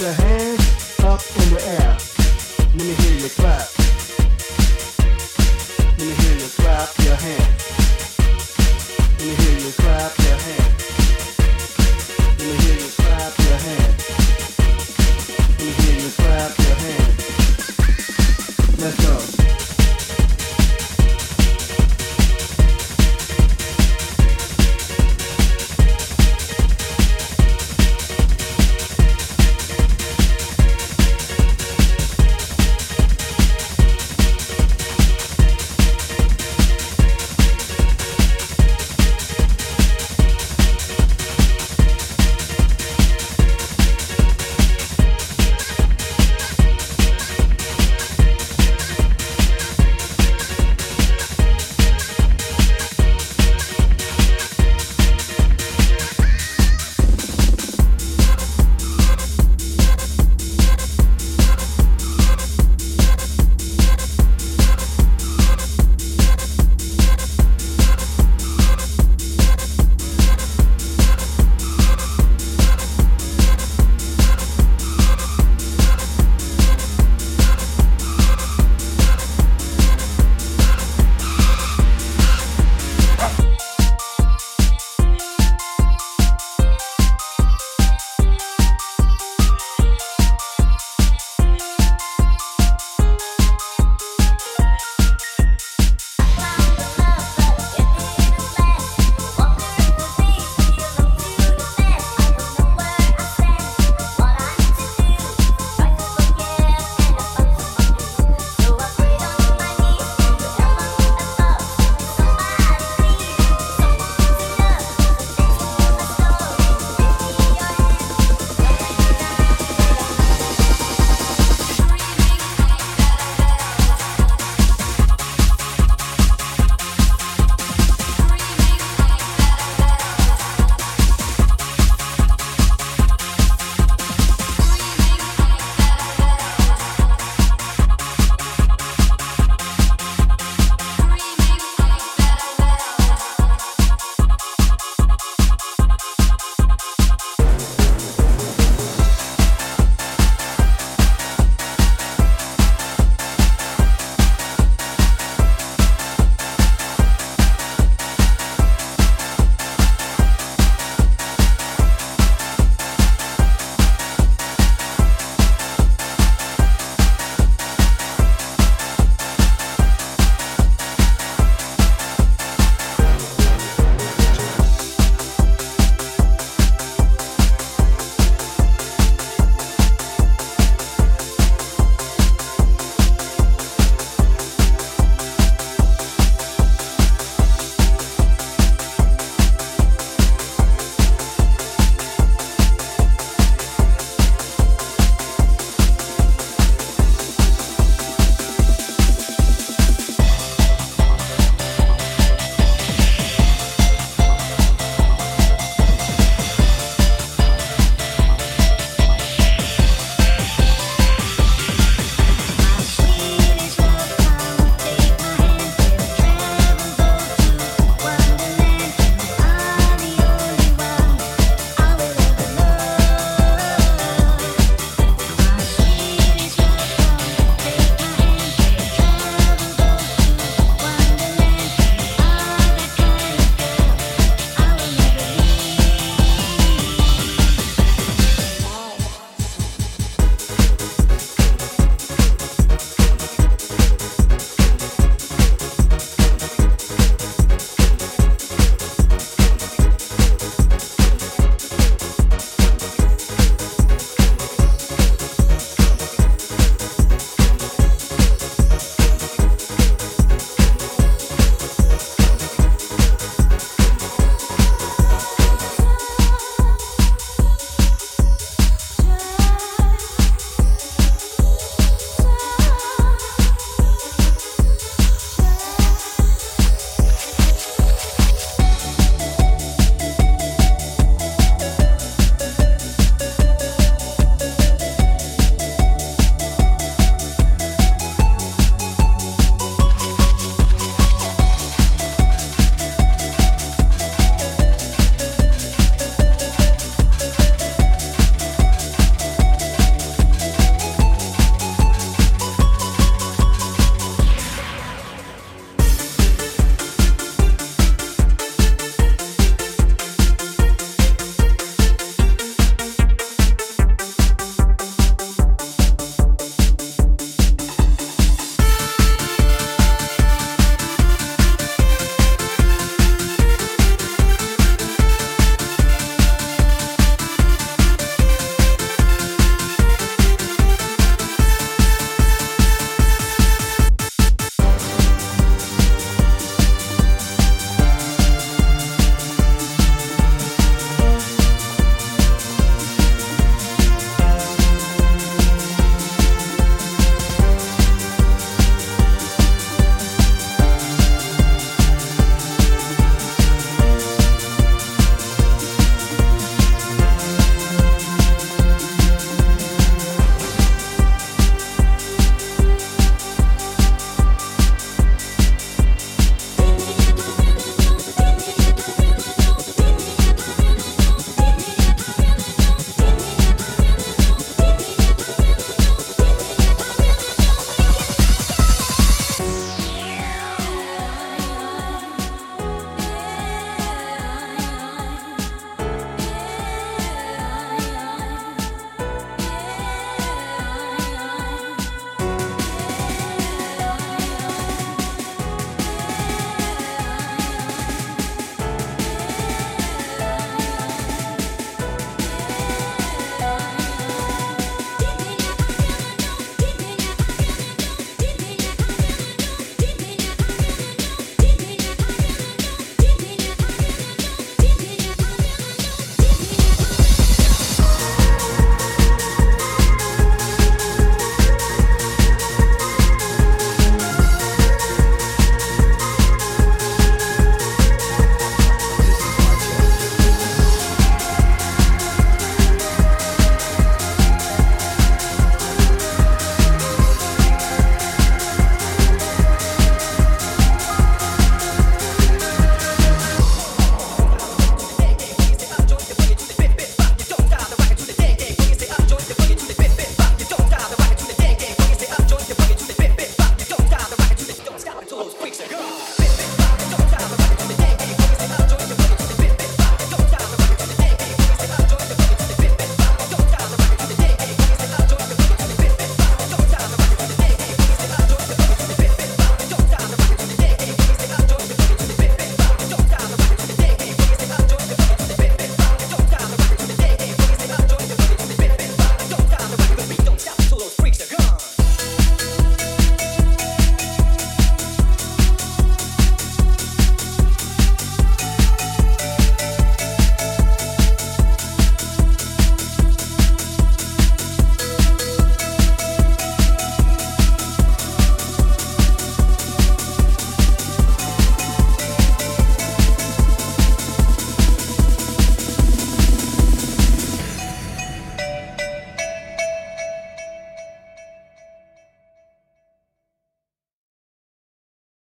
your hands up in the air. Let me hear you clap.